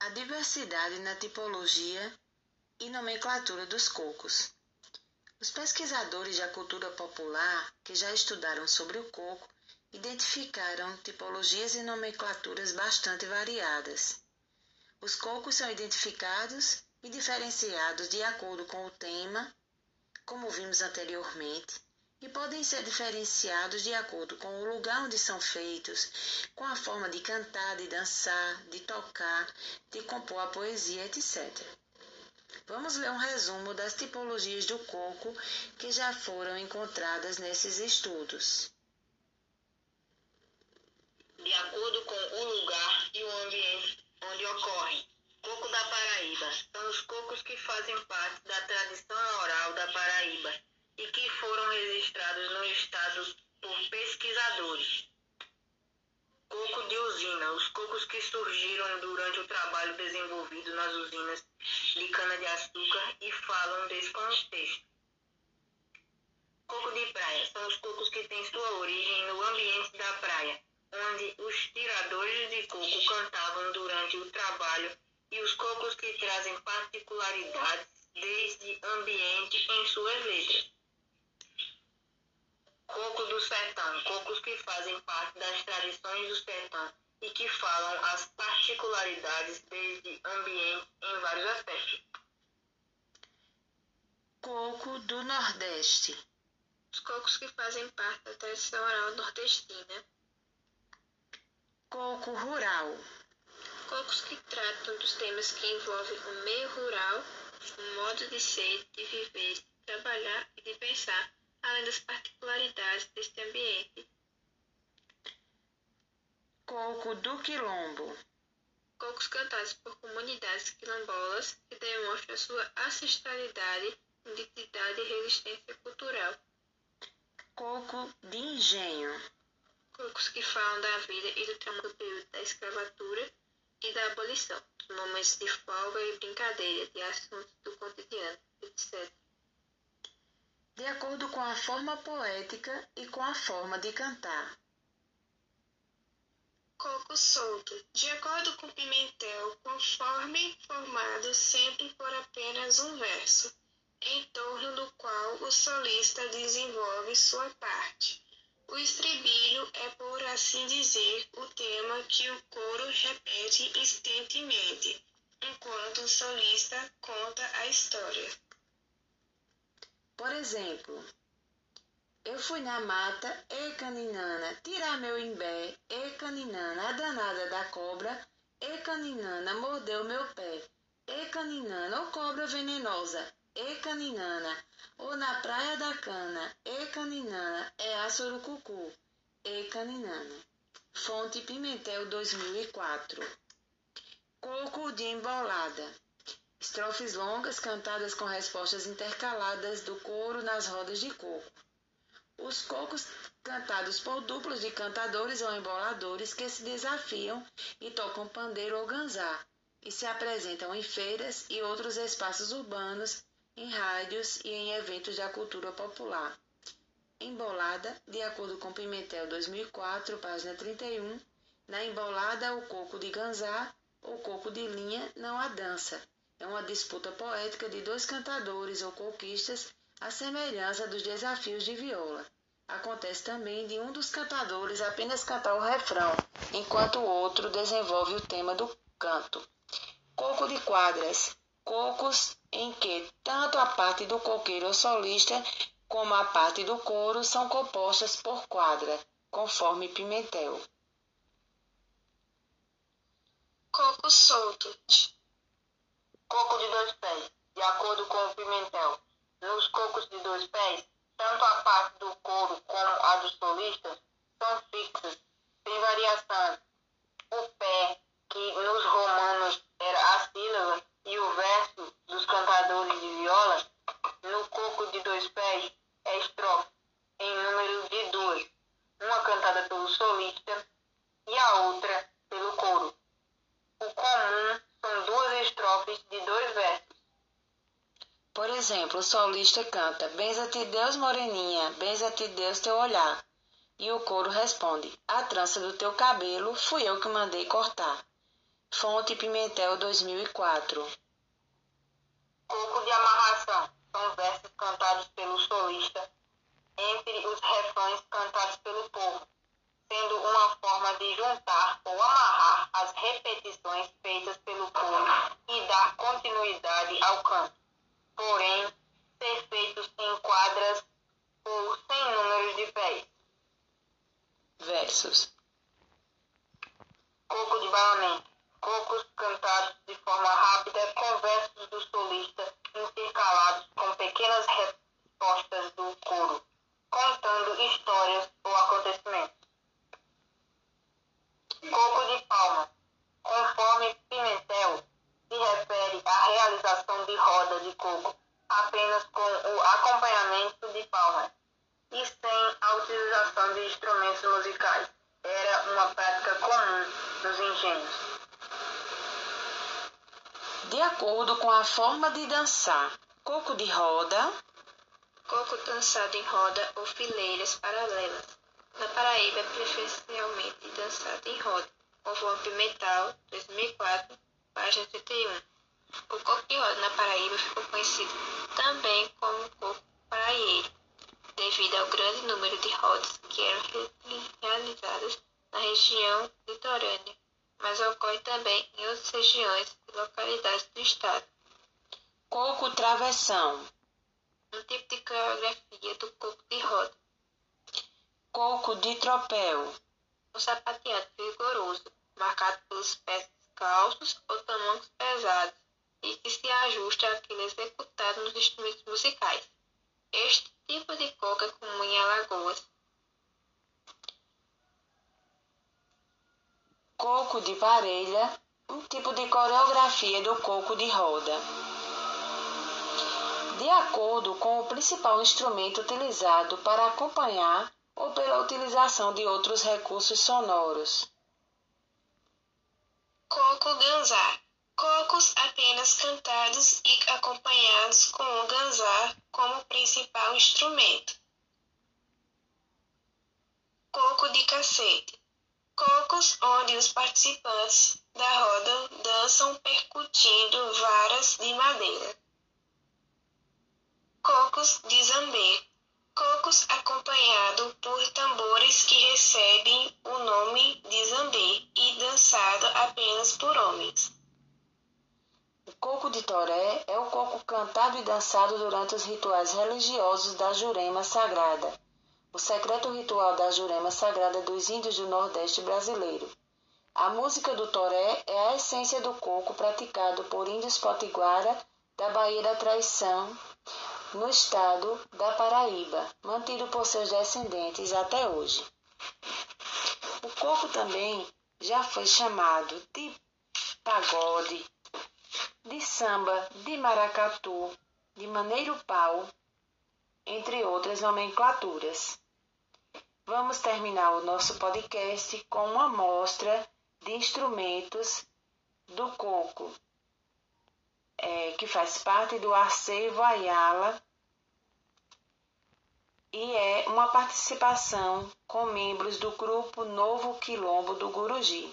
A diversidade na tipologia e nomenclatura dos cocos. Os pesquisadores da cultura popular, que já estudaram sobre o coco, identificaram tipologias e nomenclaturas bastante variadas. Os cocos são identificados e diferenciados de acordo com o tema, como vimos anteriormente, e podem ser diferenciados de acordo com o lugar onde são feitos, com a forma de cantar, de dançar, de tocar, de compor a poesia, etc. Vamos ler um resumo das tipologias do coco que já foram encontradas nesses estudos. De acordo com o lugar e o ambiente onde ocorrem. Coco da Paraíba são os cocos que fazem parte da tradição oral da Paraíba registrados no estado por pesquisadores. Coco de usina, os cocos que surgiram durante o trabalho desenvolvido nas usinas de cana-de-açúcar e falam desse contexto. Coco de praia são os cocos que têm sua origem no ambiente da praia, onde os tiradores de coco cantavam durante o trabalho e os cocos que trazem particularidades desde ambiente em suas letras. Coco do sertão, cocos que fazem parte das tradições do sertão e que falam as particularidades desde ambiente em vários aspectos. Coco do Nordeste. Os cocos que fazem parte da tradição oral nordestina. Coco rural. Cocos que tratam dos temas que envolvem o meio rural, o modo de ser, de viver, de trabalhar e de pensar além das particularidades deste ambiente. Coco do Quilombo. Cocos cantados por comunidades quilombolas que demonstram sua ancestralidade, identidade e resistência cultural. Coco de Engenho. Cocos que falam da vida e do trabalho do período da escravatura e da abolição, momentos de folga e brincadeira, de assuntos do cotidiano, etc de acordo com a forma poética e com a forma de cantar. Coco solto, de acordo com Pimentel, conforme formado sempre por apenas um verso, em torno do qual o solista desenvolve sua parte. O estribilho é, por assim dizer, o tema que o coro repete insistentemente, enquanto o solista conta a história. Por exemplo, eu fui na mata, e caninana, tirar meu imbé, e caninana, a danada da cobra, e caninana, mordeu meu pé, e caninana, ô cobra venenosa, e caninana, ou na praia da cana, e caninana, é a surucucu, e caninana. Fonte Pimentel 2004. Coco de embolada. Estrofes longas cantadas com respostas intercaladas do coro nas rodas de coco. Os cocos cantados por duplos de cantadores ou emboladores que se desafiam e tocam pandeiro ou ganzá e se apresentam em feiras e outros espaços urbanos, em rádios e em eventos da cultura popular. Embolada, de acordo com Pimentel 2004, página 31, na embolada o coco de ganzá ou coco de linha não há dança é uma disputa poética de dois cantadores ou conquistas à semelhança dos desafios de viola. Acontece também de um dos cantadores apenas cantar o refrão, enquanto o outro desenvolve o tema do canto. Coco de quadras. Cocos em que tanto a parte do coqueiro ou solista como a parte do coro são compostas por quadra, conforme Pimentel. Coco solto. Coco de dois pés, de acordo com o Pimentel. Nos cocos de dois pés, tanto a parte do coro como a do solista são fixas, sem variação. O pé, que nos romanos era a sílaba, e o verso dos cantadores de viola, no coco de dois pés, é estrofe, em número de duas, uma cantada pelo solista e a outra pelo coro. O comum são duas de dois versos. Por exemplo, o solista canta Benza-te Deus, moreninha, benza-te Deus teu olhar. E o coro responde: A trança do teu cabelo fui eu que mandei cortar. Fonte Pimentel 2004. Coco de amarração são versos cantados pelo solista entre os refrões cantados pelo povo, sendo uma forma de juntar ou amarrar as repetições feitas pelo povo dar continuidade ao canto. Porém, ser feitos em quadras ou sem números de pés. Versos. Coco de baionete. Cocos cantados de forma rápida com versos do solista intercalados com pequenas respostas do coro, contando histórias ou acontecimentos. Coco de palma. Conforme Pimentel, se refere à realização de roda de coco apenas com o acompanhamento de palmas e sem a utilização de instrumentos musicais. Era uma prática comum nos engenhos. De acordo com a forma de dançar, coco de roda, Coco dançado em roda ou fileiras paralelas. Na Paraíba, é preferencialmente dançado em roda, conforme Pimental, 2004, página 31. O roda na Paraíba ficou conhecido também como coco paraieiro, devido ao grande número de rodas que eram realizadas na região litorânea, mas ocorre também em outras regiões e localidades do estado. coco travessão, Um tipo de coreografia do coco de roda, coco de tropel, um sapateado vigoroso, marcado pelos pés descalços ou tamancos pesados e que se ajusta àquele executado nos instrumentos musicais. Este tipo de coco é comum em Alagoas. coco de varelha, um tipo de coreografia do coco de roda. De acordo com o principal instrumento utilizado para acompanhar ou pela utilização de outros recursos sonoros. Coco ganzar. Cocos apenas cantados e acompanhados com o ganzar como principal instrumento. Coco de cacete. Cocos onde os participantes da roda dançam percutindo varas de madeira. Cocos de zambê. Cocos acompanhado por tambores que recebem o nome de zambê e dançado apenas por homens. O coco de toré é o coco cantado e dançado durante os rituais religiosos da Jurema Sagrada, o secreto ritual da Jurema Sagrada dos índios do Nordeste brasileiro. A música do toré é a essência do coco praticado por índios potiguara da Baía da Traição, no estado da Paraíba, mantido por seus descendentes até hoje. O coco também já foi chamado de pagode, de samba, de maracatu, de maneiro pau, entre outras nomenclaturas. Vamos terminar o nosso podcast com uma amostra de instrumentos do coco, é, que faz parte do Arcevo Ayala e é uma participação com membros do grupo Novo Quilombo do Guruji.